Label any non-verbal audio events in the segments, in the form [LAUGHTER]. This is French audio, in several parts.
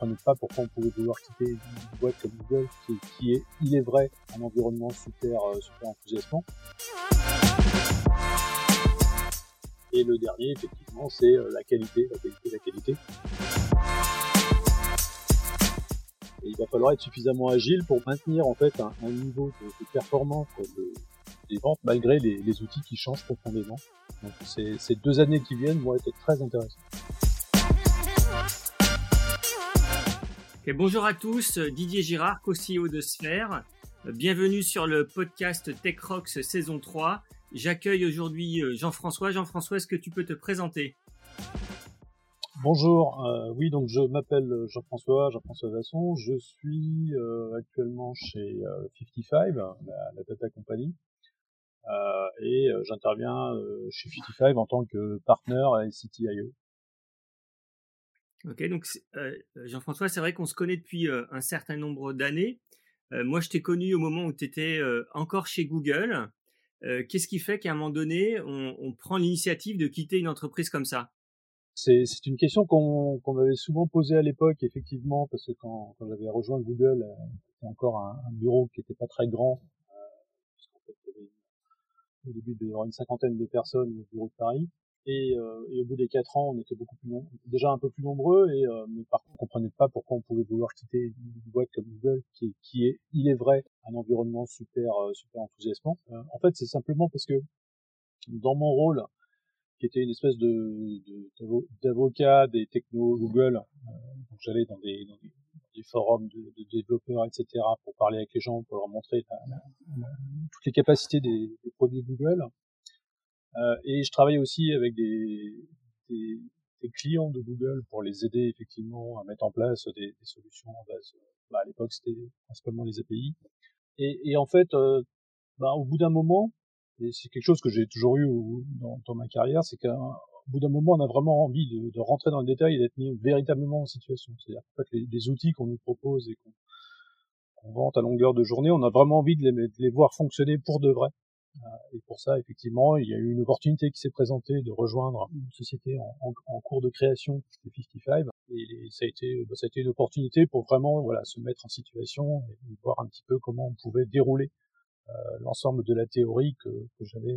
comprenait pas pourquoi on pouvait vouloir quitter une boîte comme Google, qui, est, il est vrai, un environnement super, euh, super enthousiasmant. Et le dernier, effectivement, c'est euh, la qualité, la qualité, la qualité. Il va falloir être suffisamment agile pour maintenir en fait un, niveau de, performance des ventes malgré les, outils qui changent profondément. Donc ces, deux années qui viennent vont être très intéressantes. Bonjour à tous, Didier Girard, co-CEO de Sphère. Bienvenue sur le podcast Tech Rocks saison 3. J'accueille aujourd'hui euh, Jean-François. Jean-François, est-ce que tu peux te présenter? Bonjour, euh, oui donc je m'appelle Jean-François, Jean-François Vasson, je suis euh, actuellement chez 55, la, data company, et j'interviens chez 55 en tant que partenaire et CTIO. Ok, donc Jean-François, c'est vrai qu'on se connaît depuis un certain nombre d'années. moi, je t'ai connu au moment où tu étais encore chez Google. Qu'est-ce qui fait qu'à un moment donné, on, prend l'initiative de quitter une entreprise comme ça? C'est une question qu'on m'avait souvent posée à l'époque, effectivement, parce que quand, j'avais rejoint Google, euh, c'était encore un, bureau qui n'était pas très grand. Euh, fait, il y avait, au début, il y une cinquantaine de personnes au bureau de Paris. Et, euh, et, au bout des quatre ans, on était beaucoup plus nombreux, déjà un peu plus nombreux, et euh, mais par contre, on comprenait pas pourquoi on pouvait vouloir quitter une boîte comme Google, qui est, qui est, il est vrai, un environnement super, euh, super enthousiasmant. Euh, en fait, c'est simplement parce que dans mon rôle, qui était une espèce de d'avocat des technos Google. Euh, donc j'allais dans des, dans des, des forums de, de, développeurs, etc., pour parler avec les gens, pour leur montrer toutes les capacités des, des produits Google. Euh, et je travaillais aussi avec des, des, des, clients de Google pour les aider effectivement à mettre en place des, des solutions en base. Bah, à l'époque, c'était principalement les API. Et, et en fait, euh, bah, au bout d'un moment, et c'est quelque chose que j'ai toujours eu dans, dans ma carrière, c'est qu'au bout d'un moment, on a vraiment envie de, de, rentrer dans le détail et d'être mis véritablement en situation. C'est-à-dire qu'en fait, les, les, outils qu'on nous propose et qu'on qu vante à longueur de journée, on a vraiment envie de les, de les voir fonctionner pour de vrai. Euh, et pour ça, effectivement, il y a eu une opportunité qui s'est présentée de rejoindre une société en, en, en cours de création, c'était 55, et ça a été, bah, ça a été une opportunité pour vraiment, voilà, se mettre en situation et voir un petit peu comment on pouvait dérouler euh, l'ensemble de la théorie que, que j'avais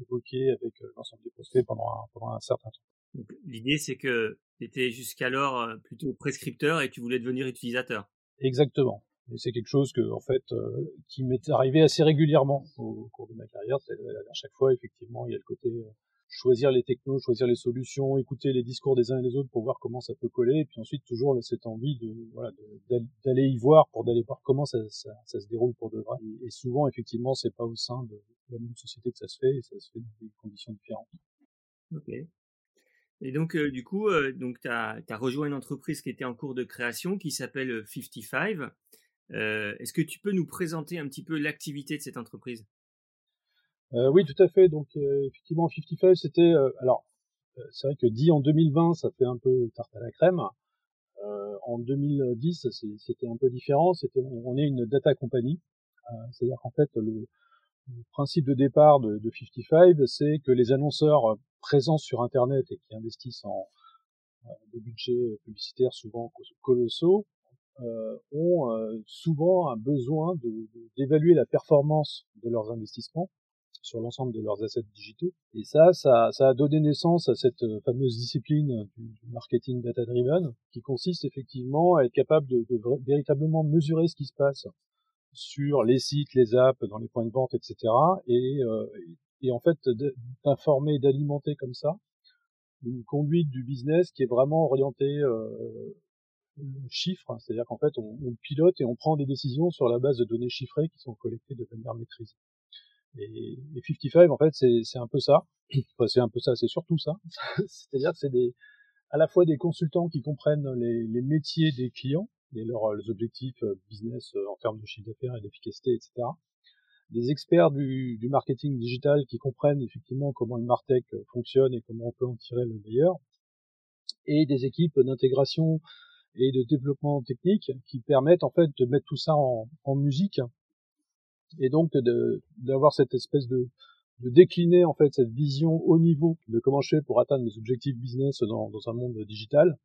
évoquée avec euh, l'ensemble des prospects pendant un, pendant un certain temps. L'idée, c'est que tu étais jusqu'alors euh, plutôt prescripteur et tu voulais devenir utilisateur. Exactement. Et c'est quelque chose que, en fait, euh, qui m'est arrivé assez régulièrement au, cours de ma carrière. À chaque fois, effectivement, il y a le côté choisir les technos, choisir les solutions, écouter les discours des uns et des autres pour voir comment ça peut coller, et puis ensuite toujours cette envie de voilà d'aller y voir pour d'aller voir comment ça, ça, ça, se déroule pour de vrai. Et, souvent effectivement c'est pas au sein de la même société que ça se fait, et ça se fait dans des conditions différentes. Ok. Et donc euh, du coup, euh, donc tu as, rejoint une entreprise qui était en cours de création qui s'appelle 55. Euh, Est-ce que tu peux nous présenter un petit peu l'activité de cette entreprise? Euh, oui, tout à fait. Donc euh, effectivement, 55, c'était euh, alors c'est vrai que dit en 2020, ça fait un peu tarte à la crème. en 2010, c'était un peu différent. C'était on est une data company, c'est-à-dire qu'en fait le, principe de départ de, de 55, c'est que les annonceurs présents sur Internet et qui investissent en des budgets publicitaires souvent colossaux euh, ont euh, souvent un besoin d'évaluer de, la performance de leurs investissements sur l'ensemble de leurs assets digitaux. Et ça, ça, ça, a donné naissance à cette euh, fameuse discipline du, marketing data-driven, qui consiste effectivement à être capable de, de, véritablement mesurer ce qui se passe sur les sites, les apps, dans les points de vente, etc. Et, euh, et en fait, d'informer, d'alimenter comme ça une conduite du business qui est vraiment orientée euh, chiffres, c'est-à-dire qu'en fait, on, on, pilote et on prend des décisions sur la base de données chiffrées qui sont collectées de manière maîtrisée. Et, et 55, en fait, c'est un peu ça. [CLEARS THROAT] Enfin, c'est un peu ça, c'est surtout ça. [LAUGHS] C'est-à-dire que c'est des, à la fois des consultants qui comprennent les, les métiers des clients et leurs, leurs objectifs euh, business euh, en termes de chiffre d'affaires et d'efficacité, etc. Des experts du, du, marketing digital qui comprennent effectivement comment le Martech fonctionne et comment on peut en tirer le meilleur. Et des équipes d'intégration et de développement technique qui permettent en fait de mettre tout ça en, musique et donc d'avoir cette espèce de, décliner en fait cette vision haut niveau de comment je fais pour atteindre mes objectifs business dans, un monde digital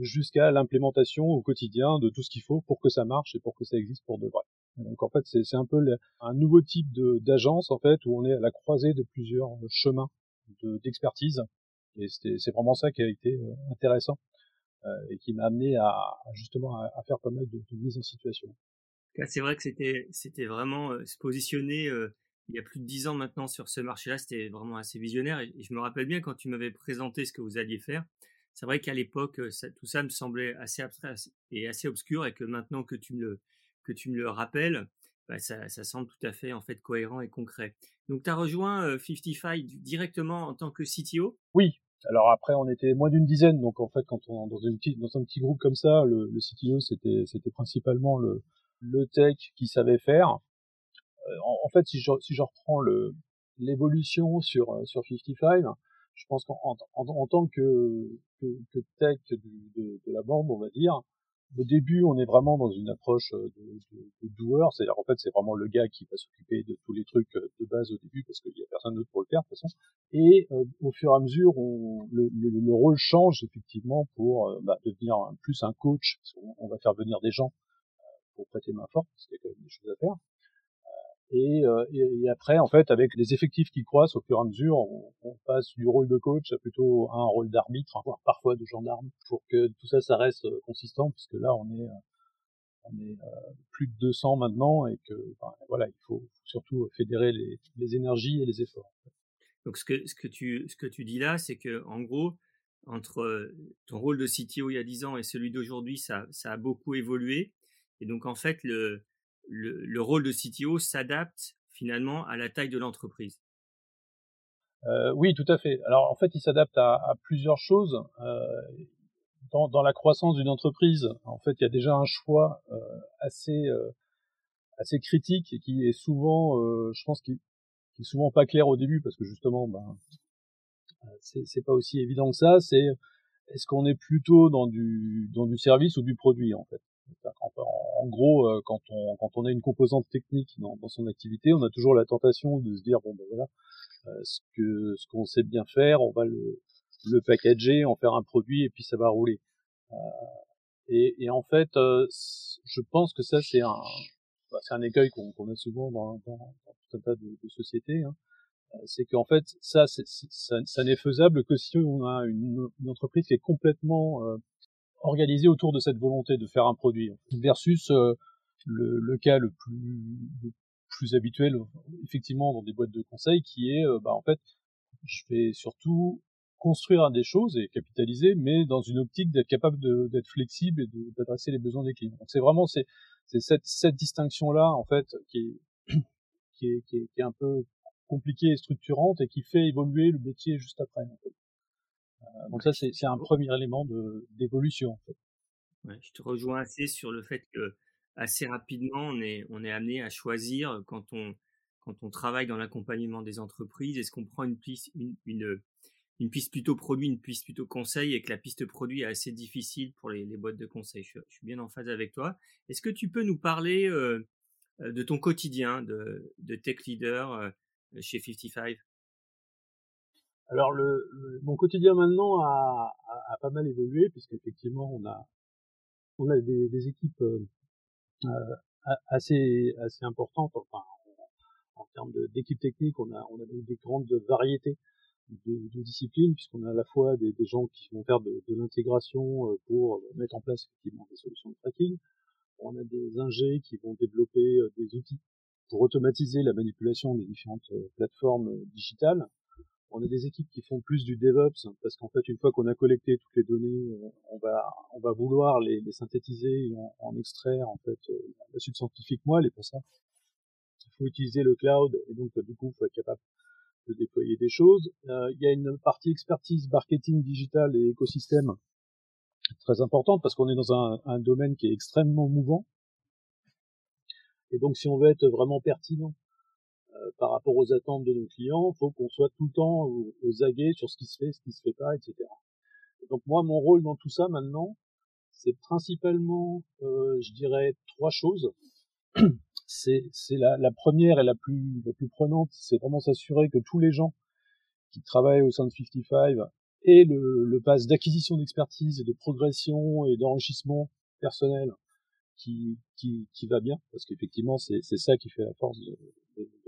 jusqu'à l'implémentation au quotidien de tout ce qu'il faut pour que ça marche et pour que ça existe pour de vrai. Donc en fait, c'est un peu un nouveau type d'agence en fait où on est à la croisée de plusieurs chemins d'expertise et c'est vraiment ça qui a été intéressant et qui m'a amené à, justement à, faire pas mal de, de mise en situation. C'est vrai que c'était c'était vraiment se positionner il y a plus de dix ans maintenant sur ce marché-là, c'était vraiment assez visionnaire. Et je me rappelle bien quand tu m'avais présenté ce que vous alliez faire. C'est vrai qu'à l'époque, tout ça me semblait assez abstrait et assez obscur, et que maintenant que tu me le, que tu me le rappelles, bah, ça, ça, semble tout à fait en fait cohérent et concret. Donc tu as rejoint 55 directement en tant que CTO Oui. Alors après, on était moins d'une dizaine, donc en fait, quand on dans, une dans un petit groupe comme ça, le, le CTO c'était c'était principalement le, le tech qui savait faire. Euh, en, fait, si je, si je reprends le l'évolution sur euh, sur 55, je pense qu'en en, en, tant que, que, que tech de, de, la bande, on va dire, au début, on est vraiment dans une approche euh, de, de, de doueur, c'est-à-dire en fait, c'est vraiment le gars qui va s'occuper de tous les trucs de base au début parce qu'il y a personne d'autre pour le faire de toute façon. Et au fur et à mesure, on, le, le, le, rôle change effectivement pour bah, devenir plus un coach. On, on, va faire venir des gens pour prêter main forte parce qu'il y a quand même des choses à faire. Euh, et, après, en fait, avec les effectifs qui croissent au fur et à mesure, on, passe du rôle de coach à plutôt un rôle d'arbitre, voire parfois de gendarme, pour que tout ça, ça reste euh, consistant, puisque là, on est, euh, plus de 200 maintenant, et que voilà, il faut surtout fédérer les, énergies et les efforts. Donc, ce que, ce que tu, ce que tu dis là, c'est que, en gros, entre ton rôle de CTO il y a 10 ans et celui d'aujourd'hui, ça, ça a beaucoup évolué. Et donc, en fait, le, le, rôle de CTO s'adapte finalement à la taille de l'entreprise. Euh, oui, tout à fait. Alors en fait, il s'adapte à, à, plusieurs choses. Euh, dans, dans, la croissance d'une entreprise, en fait, il y a déjà un choix euh, assez euh, assez critique et qui est souvent, euh, je pense, qui, qui, est souvent pas clair au début parce que justement, ben, c'est pas aussi évident que ça. C'est est-ce qu'on est plutôt dans du dans du service ou du produit en fait? Gros, euh, quand on quand on a une composante technique dans, dans son activité, on a toujours la tentation de se dire bon ben voilà, euh, ce que ce qu'on sait bien faire, on va le le packager, en faire un produit et puis ça va rouler. Euh, et, et, en fait, je pense que ça c'est un bah, c'est un écueil qu'on a souvent dans, dans, dans, tout un tas de, sociétés. Hein. C'est qu'en fait, ça, ça, ça n'est faisable que si on a une, une entreprise qui est complètement organisé autour de cette volonté de faire un produit versus euh, le, le, cas le plus, le plus habituel effectivement dans des boîtes de conseil qui est euh, bah, en fait je vais surtout construire des choses et capitaliser mais dans une optique d'être capable d'être flexible et d'adresser les besoins des clients donc c'est vraiment c'est cette, cette distinction là en fait qui est, qui est, qui est, qui est un peu compliquée et structurante et qui fait évoluer le métier juste après en fait. Euh, donc ça, c'est un premier élément d'évolution. En fait. Ouais, je te rejoins assez sur le fait que assez rapidement, on est, on est amené à choisir quand on, quand on travaille dans l'accompagnement des entreprises, est-ce qu'on prend une piste, une, une, une, piste plutôt produit, une piste plutôt conseil, et que la piste produit est assez difficile pour les, les boîtes de conseil? Je, je, suis bien en phase avec toi. Est-ce que tu peux nous parler euh, de ton quotidien de, de tech leader euh, chez 55 alors le, mon quotidien maintenant a, pas mal évolué puisqu'effectivement on a on a des, équipes euh, euh assez importantes. Enfin en, en termes d'équipes techniques on a on a des grandes variétés de, de disciplines puisqu'on a à la fois des, des, gens qui vont faire de, de l'intégration euh, pour mettre en place effectivement des solutions de tracking. On a des ingés qui vont développer des outils pour automatiser la manipulation des différentes plateformes digitales on a des équipes qui font plus du DevOps parce qu'en fait, une fois qu'on a collecté toutes les données, euh, on va on va vouloir les, synthétiser et en, extraire en fait euh, la suite scientifique moelle et pour ça, il faut utiliser le cloud et donc du coup, il faut être capable de déployer des choses. Euh, il y a une partie expertise marketing digital et écosystème très importante parce qu'on est dans un, un domaine qui est extrêmement mouvant. Et donc, si on veut être vraiment pertinent euh, par rapport aux attentes de nos clients, faut qu'on soit tout le temps aux, aguets sur ce qui se fait, ce qui se fait pas, etc. donc moi, mon rôle dans tout ça maintenant, c'est principalement, euh, je dirais, trois choses. [CLEARS THROAT] C'est, la, la, première et la plus, la plus prenante, c'est vraiment s'assurer que tous les gens qui travaillent au sein de 55 et le, le pass d'acquisition d'expertise et de progression et d'enrichissement personnel qui, qui, qui va bien, parce qu'effectivement, c'est ça qui fait la force de. Euh,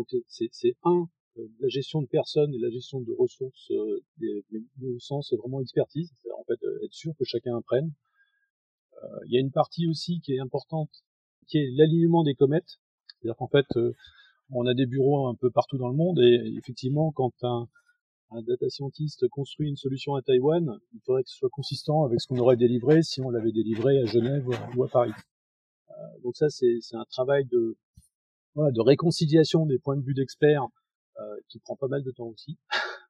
donc, c'est un, euh, la gestion de personnes et la gestion de ressources, euh, des, au sens vraiment expertise, c'est-à-dire en fait être sûr que chacun apprenne. Il y a une partie aussi qui est importante, qui est l'alignement des comètes. C'est-à-dire qu'en fait, on a des bureaux un peu partout dans le monde et effectivement, quand un, data scientist construit une solution à Taïwan, il faudrait que ce soit consistant avec ce qu'on aurait délivré si on l'avait délivré à Genève ou à Paris. Euh, donc ça, c'est un travail de, voilà, de réconciliation des points de vue d'experts euh, qui prend pas mal de temps aussi. [LAUGHS]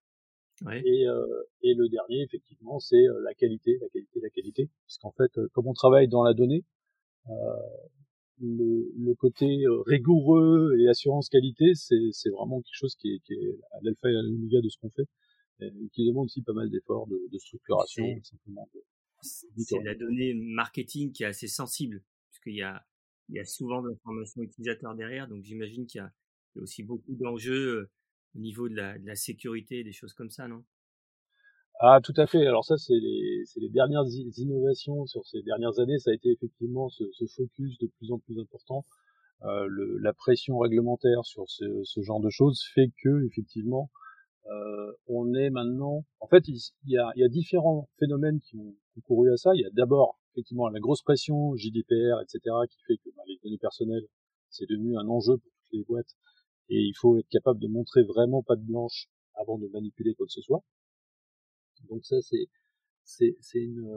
Ouais. Et, euh, et, le dernier, effectivement, c'est euh, la qualité, la qualité, la qualité, puisqu'en fait, euh, comme on travaille dans la donnée, euh, le, le, côté rigoureux et assurance qualité, c'est vraiment quelque chose qui est, qui est à l'alpha et à l'oméga de ce qu'on fait, et qui demande aussi pas mal d'efforts de, de, structuration, simplement. C'est la donnée marketing qui est assez sensible, puisqu'il y a, il y a souvent de l'information utilisateur derrière, donc j'imagine qu'il y, a aussi beaucoup d'enjeux au niveau de la, de la sécurité, des choses comme ça, non? Ah, tout à fait. Alors ça, c'est les, les, dernières innovations sur ces dernières années. Ça a été effectivement ce, ce focus de plus en plus important. Euh, le, la pression réglementaire sur ce, ce, genre de choses fait que effectivement, euh, on est maintenant. En fait, il, y, a, il y, a, différents phénomènes qui ont concouru à ça. Il y a d'abord effectivement la grosse pression JDPR, etc., qui fait que bah, les données personnelles, c'est devenu un enjeu pour toutes les boîtes, et il faut être capable de montrer vraiment pas de blanche avant de manipuler quoi que ce soit. Donc ça, c'est c'est une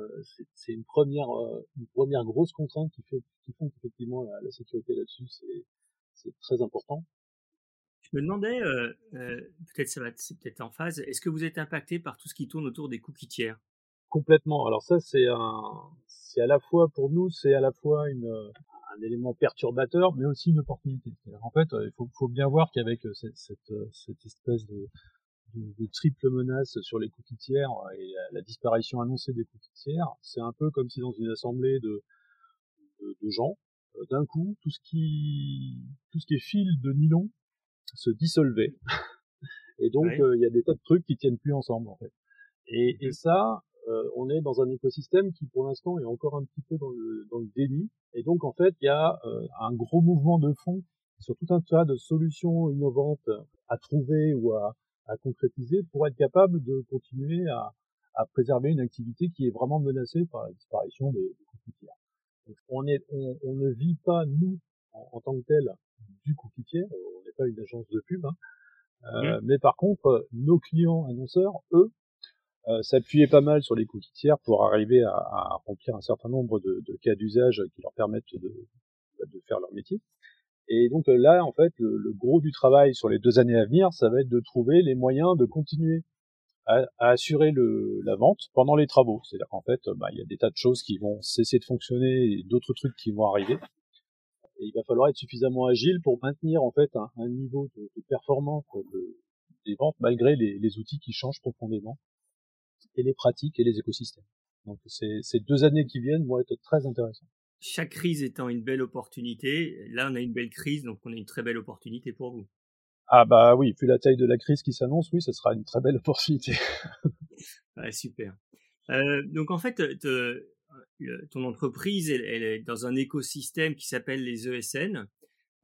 c'est une première euh, une première grosse contrainte qui fait qui font qu'effectivement la, la, sécurité là-dessus c'est c'est très important. Je me demandais euh, euh, peut-être ça va c'est peut-être en phase. Est-ce que vous êtes impacté par tout ce qui tourne autour des cookies tiers? Complètement. Alors ça c'est un c'est à la fois pour nous c'est à la fois une un élément perturbateur mais aussi une opportunité. En fait il faut faut bien voir qu'avec cette, cette cette espèce de de, triple menace sur les cookies tiers et la, disparition annoncée des cookies tiers, c'est un peu comme si dans une assemblée de, de, de gens, euh, d'un coup, tout ce qui tout ce qui est fil de nylon se dissolvait. [LAUGHS] et donc euh, il y a des tas de trucs qui tiennent plus ensemble en fait. Et, et ça, euh, on est dans un écosystème qui pour l'instant est encore un petit peu dans le, dans le déni. Et donc en fait, il y a un gros mouvement de fond sur tout un tas de solutions innovantes à trouver ou à, à concrétiser pour être capable de continuer à, à, préserver une activité qui est vraiment menacée par la disparition des, des cookies Donc, on, est, on, on, ne vit pas, nous, en, tant que tel, du cookie tiers, on n'est pas une agence de pub, hein. euh, mais par contre, nos clients annonceurs, eux, euh, s'appuyaient pas mal sur les cookies tiers pour arriver à, à remplir un certain nombre de, de cas d'usage qui leur permettent de, de faire leur métier. Et donc euh, là, en fait, le, gros du travail sur les deux années à venir, ça va être de trouver les moyens de continuer à, assurer le, la vente pendant les travaux. C'est-à-dire qu'en fait, bah, il y a des tas de choses qui vont cesser de fonctionner et d'autres trucs qui vont arriver. Et il va falloir être suffisamment agile pour maintenir en fait un, un niveau de, de performance de, des ventes malgré les, les, outils qui changent profondément et les pratiques et les écosystèmes. Donc ces deux années qui viennent vont être très intéressantes chaque crise étant une belle opportunité, là on a une belle crise, donc on a une très belle opportunité pour vous. Ah bah oui, vu la taille de la crise qui s'annonce, oui, ce sera une très belle [LAUGHS] opportunité. ouais, super. Euh, donc en fait, ton entreprise, elle, elle, est dans un écosystème qui s'appelle les ESN.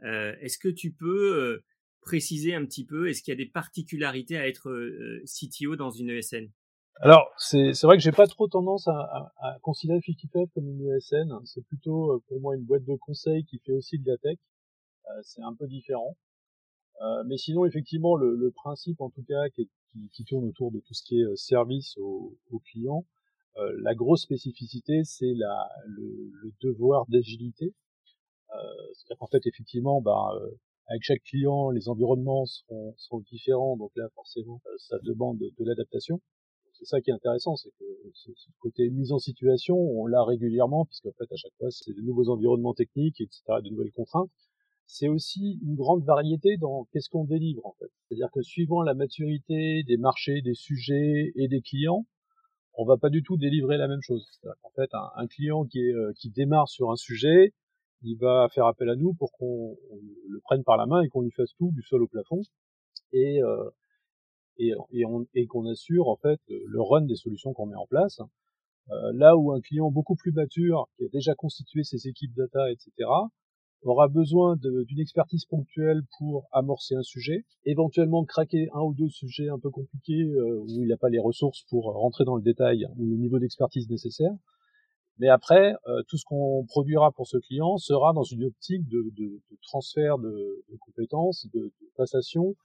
Euh, est-ce que tu peux euh, préciser un petit peu, est-ce qu'il y a des particularités à être CTO dans une ESN alors, c'est vrai que j'ai pas trop tendance à, à, à considérer 55 comme une ESN. C'est plutôt euh, pour moi une boîte de conseil qui fait aussi de la tech. Euh, c'est un peu différent. Euh, mais sinon, effectivement, le, le, principe, en tout cas, qui, qui, qui, tourne autour de tout ce qui est euh, service aux, aux clients, euh, la grosse spécificité, c'est le, le devoir d'agilité. C'est-à-dire qu'en fait, effectivement, bah, avec chaque client, les environnements seront, seront différents, donc là, forcément, ça demande de l'adaptation c'est ça qui est intéressant, c'est que ce, côté mise en situation, on l'a régulièrement, puisqu'en fait, à chaque fois, c'est de nouveaux environnements techniques, etc., de nouvelles contraintes. C'est aussi une grande variété dans qu'est-ce qu'on délivre, en fait. C'est-à-dire que suivant la maturité des marchés, des sujets et des clients, on va pas du tout délivrer la même chose. C'est-à-dire qu'en fait, un, client qui, est, euh, qui démarre sur un sujet, il va faire appel à nous pour qu'on le prenne par la main et qu'on lui fasse tout du sol au plafond. Et, euh, et, et, on, et qu'on assure en fait le run des solutions qu'on met en place. Euh, là où un client beaucoup plus mature, qui a déjà constitué ses équipes data, etc., aura besoin d'une expertise ponctuelle pour amorcer un sujet, éventuellement craquer un ou deux sujets un peu compliqués euh, où il n'a pas les ressources pour rentrer dans le détail ou le niveau d'expertise nécessaire. Mais après, euh, tout ce qu'on produira pour ce client sera dans une optique de, de, de transfert de, de, compétences, de, passation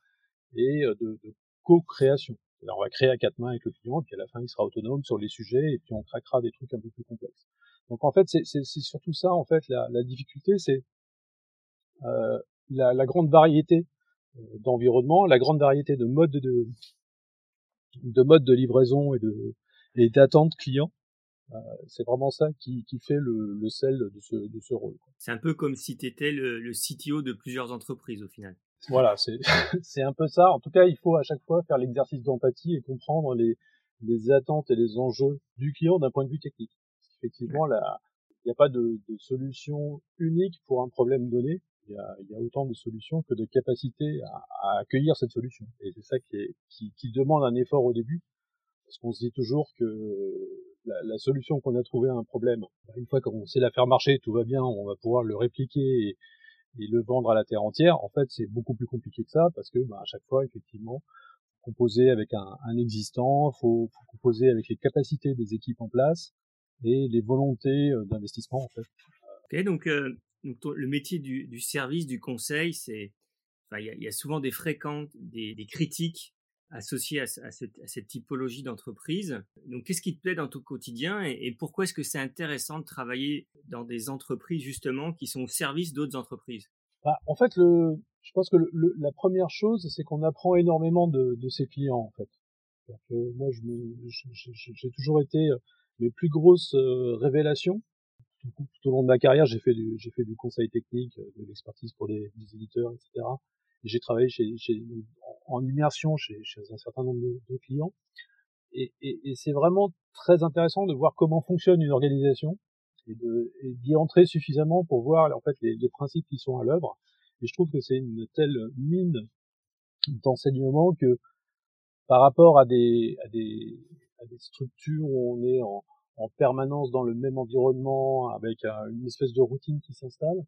et euh, de, co-création. On va créer à quatre mains avec le client, et puis à la fin il sera autonome sur les sujets, et puis on craquera des trucs un peu plus complexes. Donc en fait, c'est surtout ça, en fait, la, la difficulté, c'est euh, la, la, grande variété euh, d'environnement, la grande variété de modes de, de de livraison et de et client euh, c'est vraiment ça qui, qui fait le, le, sel de ce, de ce rôle. C'est un peu comme si tu étais le, le, CTO de plusieurs entreprises au final. Voilà, [LAUGHS] c'est un peu ça. En tout cas, il faut à chaque fois faire l'exercice d'empathie et comprendre les, les attentes et les enjeux du client d'un point de vue technique. Effectivement, il n'y a pas de, de, solution unique pour un problème donné. Il y a, y a autant de solutions que de capacités à, à accueillir cette solution. Et c'est ça qui, est, qui, qui demande un effort au début, parce qu'on se dit toujours que la, la solution qu'on a trouvée à un problème, une fois qu'on sait la faire marcher, tout va bien, on va pouvoir le répliquer et, et le vendre à la terre entière. En fait, c'est beaucoup plus compliqué que ça parce que bah, à chaque fois, effectivement, composer avec un, un existant, faut, faut composer avec les capacités des équipes en place et les volontés euh, d'investissement en fait. Ok, donc, euh, donc le métier du, du, service, du conseil, c'est, il y, y, a souvent des fréquentes, des, des critiques associé à, cette, typologie d'entreprise. Donc, qu'est-ce qui te plaît dans ton quotidien et, pourquoi est-ce que c'est intéressant de travailler dans des entreprises justement qui sont au service d'autres entreprises? Bah, En fait, je pense que la première chose, c'est qu'on apprend énormément de, ses clients. En fait, moi, j'ai toujours été euh, mes plus grosses euh, révélations. Tout, au long de ma carrière, j'ai fait du, j'ai fait du conseil technique, euh, de l'expertise pour des, des éditeurs, etc j'ai travaillé chez, chez, en immersion chez, chez, un certain nombre de, clients. Et, et, et c'est vraiment très intéressant de voir comment fonctionne une organisation et d'y entrer suffisamment pour voir en fait les, les principes qui sont à l'œuvre. Et je trouve que c'est une telle mine d'enseignement que par rapport à des, à des, à des structures où on est en, en permanence dans le même environnement avec une espèce de routine qui s'installe,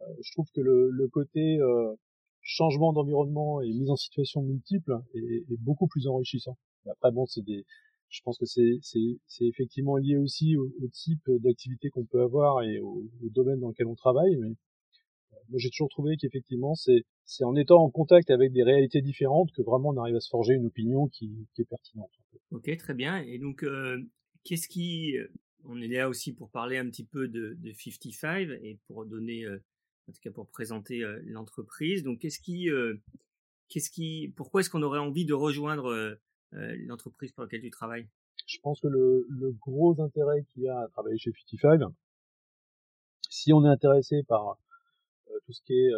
euh, je trouve que le, le côté euh, changement d'environnement et mise en situation multiple est, beaucoup plus enrichissant. Après bon, c'est des, je pense que c'est effectivement lié aussi au, type d'activité qu'on peut avoir et au, domaine dans lequel on travaille. Mais euh, moi, j'ai toujours trouvé qu'effectivement, c'est en étant en contact avec des réalités différentes que vraiment on arrive à se forger une opinion qui, est pertinente. Ok, très bien. Et donc, euh, qu'est-ce qui on est là aussi pour parler un petit peu de, de 55 et pour donner euh, en tout cas pour présenter l'entreprise. Donc, qu'est-ce qui, qu'est-ce qui, pourquoi est-ce qu'on aurait envie de rejoindre l'entreprise pour laquelle tu travailles? Je pense que le, le gros intérêt qu'il y a à travailler chez 55, si on est intéressé par tout ce qui est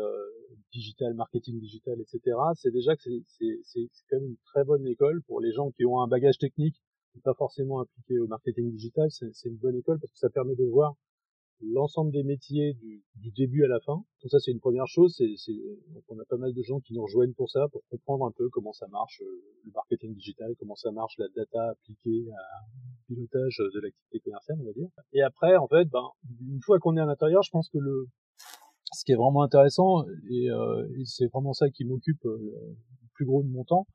digital, marketing digital, etc., c'est déjà que c'est quand même une très bonne école pour les gens qui ont un bagage technique pas forcément appliqué au marketing digital. C'est une bonne école parce que ça permet de voir l'ensemble des métiers du, du, début à la fin. Donc ça, c'est une première chose. C'est, c'est, on a pas mal de gens qui nous rejoignent pour ça, pour comprendre un peu comment ça marche euh, le marketing digital, comment ça marche la data appliquée à pilotage de l'activité commerciale, on va dire. Et après, en fait, ben, une fois qu'on est à l'intérieur, je pense que le ce qui est vraiment intéressant, et, euh, et c'est vraiment ça qui m'occupe euh, le plus gros de mon temps,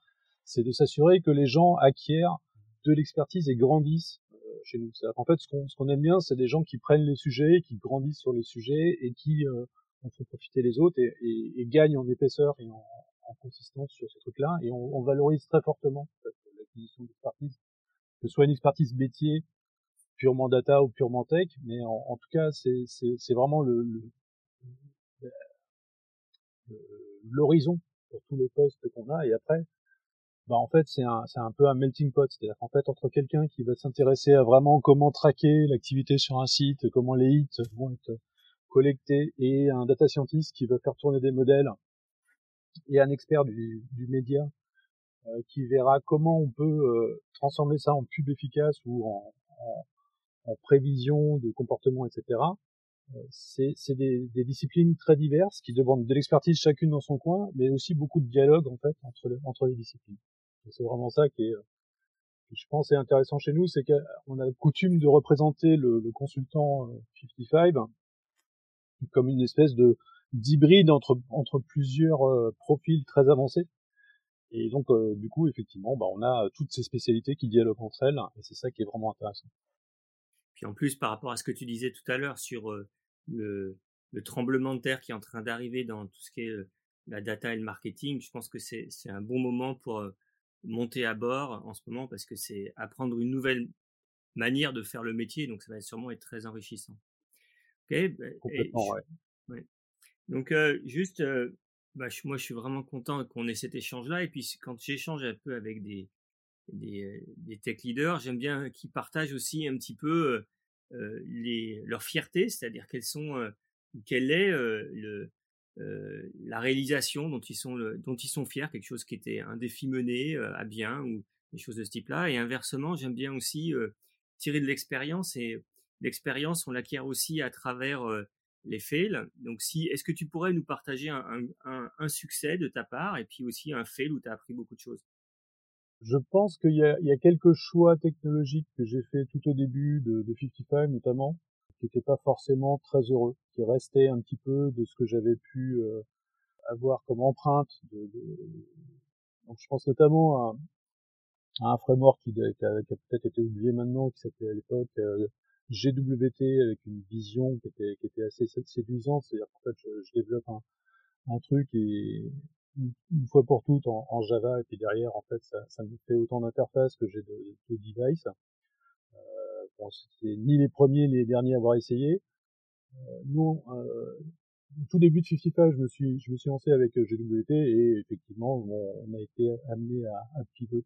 c'est de s'assurer que les gens acquièrent de l'expertise et grandissent chez nous. En fait, ce qu'on aime bien, c'est des gens qui prennent les sujets, qui grandissent sur les sujets et qui euh, en font profiter les autres et, et, et gagnent en épaisseur et en, en consistance sur ces trucs-là. Et on, on, valorise très fortement en fait, l'acquisition d'expertise, que ce soit une expertise métier, purement data ou purement tech, mais en, en tout cas, c'est vraiment le l'horizon pour tous les postes qu'on a. Et après, bah en fait c'est un c'est un peu un melting pot, c'est-à-dire qu'en fait entre quelqu'un qui va s'intéresser à vraiment comment traquer l'activité sur un site, comment les hits vont être collectés et un data scientist qui va faire tourner des modèles et un expert du, du média euh, qui verra comment on peut euh, transformer ça en pub efficace ou en, en, en prévision de comportement, etc. Euh, c'est des, des, disciplines très diverses qui demandent de l'expertise chacune dans son coin, mais aussi beaucoup de dialogue en fait entre, entre les disciplines. C'est vraiment ça qui est, je pense, est intéressant chez nous, c'est qu'on a coutume de représenter le, le consultant 55 comme une espèce de d'hybride entre entre plusieurs profils très avancés. Et donc, du coup, effectivement, bah, on a toutes ces spécialités qui dialoguent entre elles, et c'est ça qui est vraiment intéressant. Puis en plus, par rapport à ce que tu disais tout à l'heure sur le, le, tremblement de terre qui est en train d'arriver dans tout ce qui est la data et le marketing, je pense que c'est un bon moment pour monter à bord en ce moment parce que c'est apprendre une nouvelle manière de faire le métier, donc ça va sûrement être très enrichissant. Ok. Bah, Complètement, ouais. Donc juste, bah, moi je suis vraiment content qu'on ait cet échange-là. Et puis quand j'échange un peu avec des, des, des tech leaders, j'aime bien qu'ils partagent aussi un petit peu les, leur fierté, c'est-à-dire quelles sont, quelle est le, la réalisation dont ils sont dont ils sont fiers, quelque chose qui était un défi mené à bien ou des choses de ce type-là. Et inversement, j'aime bien aussi tirer de l'expérience et l'expérience on l'acquiert aussi à travers les fails. Donc si est-ce que tu pourrais nous partager un, un, succès de ta part et puis aussi un fail où tu as appris beaucoup de choses? Je pense qu'il y y a quelques choix technologiques que j'ai fait tout au début de, de 55 notamment qui n'étaient pas forcément très heureux, qui restaient un petit peu de ce que j'avais pu euh, avoir comme empreinte. De, de... Donc je pense notamment à, à un framework qui, qui a, peut-être été oublié maintenant, qui s'appelait à l'époque euh, GWT avec une vision qui était, qui était assez séduisante, c'est-à-dire qu'en fait je, je développe un, un, truc et une, fois pour toutes en, en, Java et puis derrière en fait ça, ça me fait autant d'interfaces que j'ai de, de devices bon, c'était ni les premiers ni les derniers à avoir essayé. Euh, nous, euh, au tout début de 55, je me suis, je me suis lancé avec euh, GWT et effectivement, on a été amené à,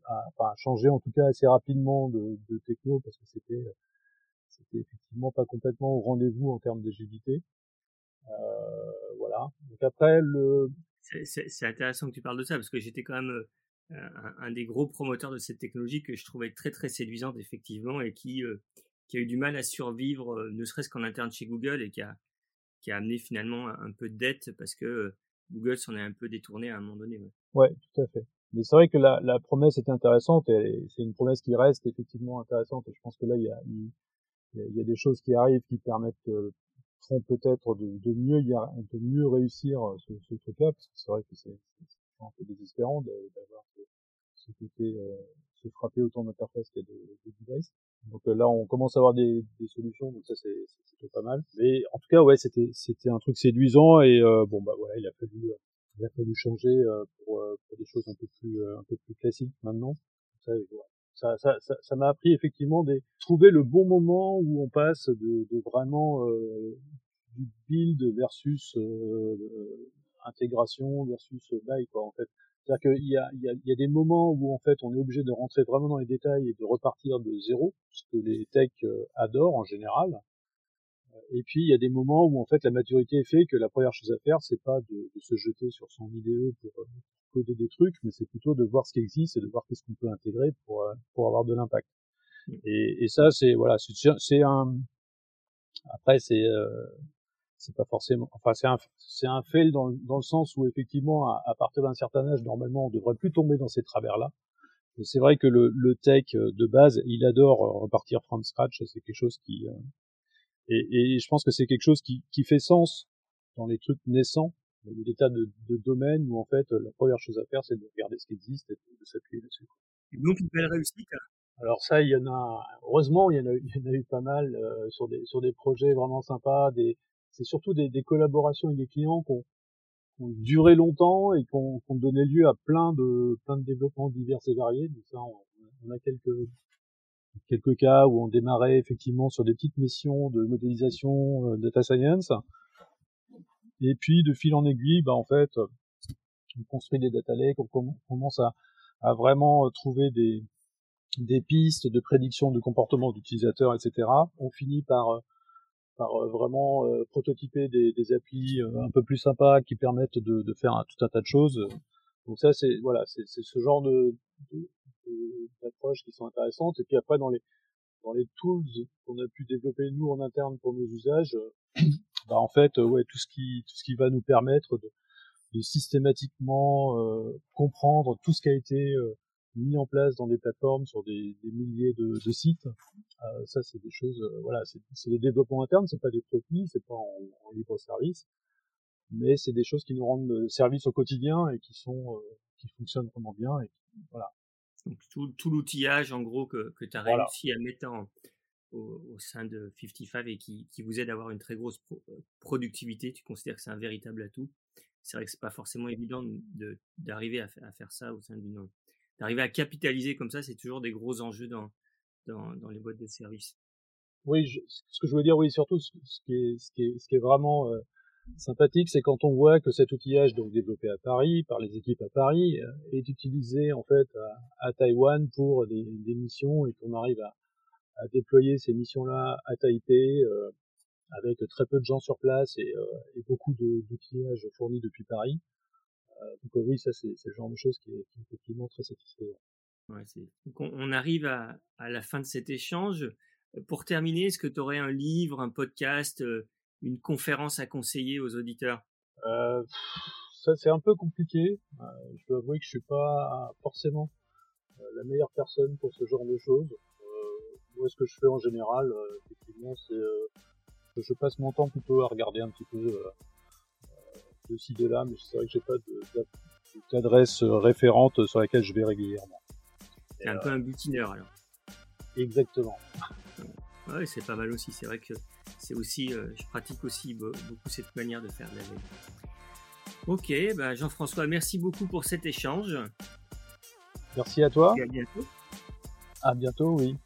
à, à, changer en tout cas assez rapidement de, de techno parce que c'était, c'était effectivement pas complètement au rendez-vous en termes d'agilité. Euh, voilà. Donc après le. C'est intéressant que tu parles de ça parce que j'étais quand même un, des gros promoteurs de cette technologie que je trouvais très très séduisante effectivement et qui, euh, qui a eu du mal à survivre, euh, ne serait-ce qu'en interne chez Google et qui a, qui a amené finalement un peu de dette parce que euh, Google s'en est un peu détourné à un moment donné. Ouais, ouais tout à fait. Mais c'est vrai que la, la promesse était intéressante et c'est une promesse qui reste effectivement intéressante et je pense que là il y a, il y a des choses qui arrivent qui permettent peut-être de, de mieux de mieux réussir ce, ce truc-là parce que c'est vrai que c'est un peu désespérant d'avoir euh, se frapper autant d'interfaces qu'il y a de, de devices. Donc euh, là, on commence à avoir des, des solutions, donc ça c'est plutôt pas mal. Mais en tout cas, ouais, c'était c'était un truc séduisant et euh, bon bah voilà, il a fallu il a fallu changer euh, pour, pour des choses un peu plus un peu plus classiques maintenant. Ça, ça, ça, m'a appris effectivement de trouver le bon moment où on passe de, de vraiment euh, du build versus euh, intégration versus buy quoi en fait. C'est-à-dire qu'il y a, il y, a, il y a des moments où en fait on est obligé de rentrer vraiment dans les détails et de repartir de zéro, ce que les techs euh, adorent en général. Euh, et puis il y a des moments où en fait la maturité est fait que la première chose à faire c'est pas de, de, se jeter sur son IDE pour euh, coder des trucs, mais c'est plutôt de voir ce qui existe et de voir qu'est-ce qu'on peut intégrer pour pour avoir de l'impact. Mmh. Et, et, ça c'est voilà c'est un après c'est c'est pas forcément, enfin c'est un, c'est un fail dans, dans le sens où effectivement à, à partir d'un certain âge normalement on devrait plus tomber dans ces travers là. Et c'est vrai que le, le, tech euh, de base, il adore euh, repartir from scratch, c'est quelque chose qui euh, et, et, je pense que c'est quelque chose qui, qui fait sens dans les trucs naissants. Il y a des tas de, de domaines où en fait la première chose à faire c'est de regarder ce qui existe et de, s'appuyer dessus. Donc une belle réussite. Alors ça, il y en a, heureusement, il y en a, il y en a eu pas mal euh, sur des sur des projets vraiment sympas, des c'est surtout des, des, collaborations avec des clients qui ont, qui ont duré longtemps et qui ont, qui ont, donné lieu à plein de plein de développements divers et variés. Donc ça, on, a quelques quelques cas où on démarrait effectivement sur des petites missions de modélisation euh, data science. Et puis de fil en aiguille, bah en fait, on construit des data lakes, on commence à, à vraiment trouver des des pistes de prédiction de comportement d'utilisateurs, etc. On finit par par euh, vraiment euh, prototyper des, des applis euh, un peu plus sympas qui permettent de, de faire un, tout un tas de choses. Donc ça, c'est voilà, c'est ce genre de, d'approches qui sont intéressantes. Et puis après, dans les dans les tools qu'on a pu développer nous en interne pour nos usages, [COUGHS] bah en fait, ouais, tout ce qui tout ce qui va nous permettre de, de systématiquement euh, comprendre tout ce qui a été mis en place dans des plateformes sur des, des milliers de, de sites. Euh, ça, c'est des choses, euh, voilà, c'est des développements internes, c'est pas des produits, c'est pas en, en, libre service, mais c'est des choses qui nous rendent euh, service au quotidien et qui sont, euh, qui fonctionnent vraiment bien. Et voilà. Donc tout, tout l'outillage, en gros, que, que tu as réussi à mettre en, au, au, sein de 55 et qui, qui vous aide à avoir une très grosse productivité, tu considères que c'est un véritable atout? C'est vrai que c'est pas forcément évident d'arriver à, à, faire ça au sein d'une d'arriver à capitaliser comme ça, c'est toujours des gros enjeux dans, dans, dans les boîtes de services. Oui, je, ce que je veux dire, oui, surtout ce, qui, est, ce, qui, est, ce qui est vraiment euh, sympathique, c'est quand on voit que cet outillage, donc développé à Paris par les équipes à Paris, euh, est utilisé en fait à, à Taïwan pour des, des missions et qu'on arrive à, à, déployer ces missions-là à Taipei euh, avec très peu de gens sur place et, euh, et beaucoup d'outillages fournis depuis Paris. Euh, donc oui, ça c'est le genre de choses qui est, qui est effectivement très satisfaisant. Ouais, donc on, on, arrive à, à, la fin de cet échange. Pour terminer, est-ce que tu aurais un livre, un podcast, euh, une conférence à conseiller aux auditeurs? Euh, Ça c'est un peu compliqué. Euh, je dois avouer que je suis pas forcément euh, la meilleure personne pour ce genre de choses. moi, ce que je fais en général, effectivement, c'est que je passe mon temps plutôt à regarder un petit peu de ci de là, mais c'est vrai que j'ai pas d'adresse référente sur laquelle je vais régulièrement. C'est un peu un butineur alors. Exactement. Ouais, c'est pas mal aussi. C'est vrai que c'est aussi, euh, je pratique aussi beaucoup cette manière de faire de la veille. Ok, bah Jean-François, merci beaucoup pour cet échange. Merci à toi. Et à bientôt. À bientôt, oui.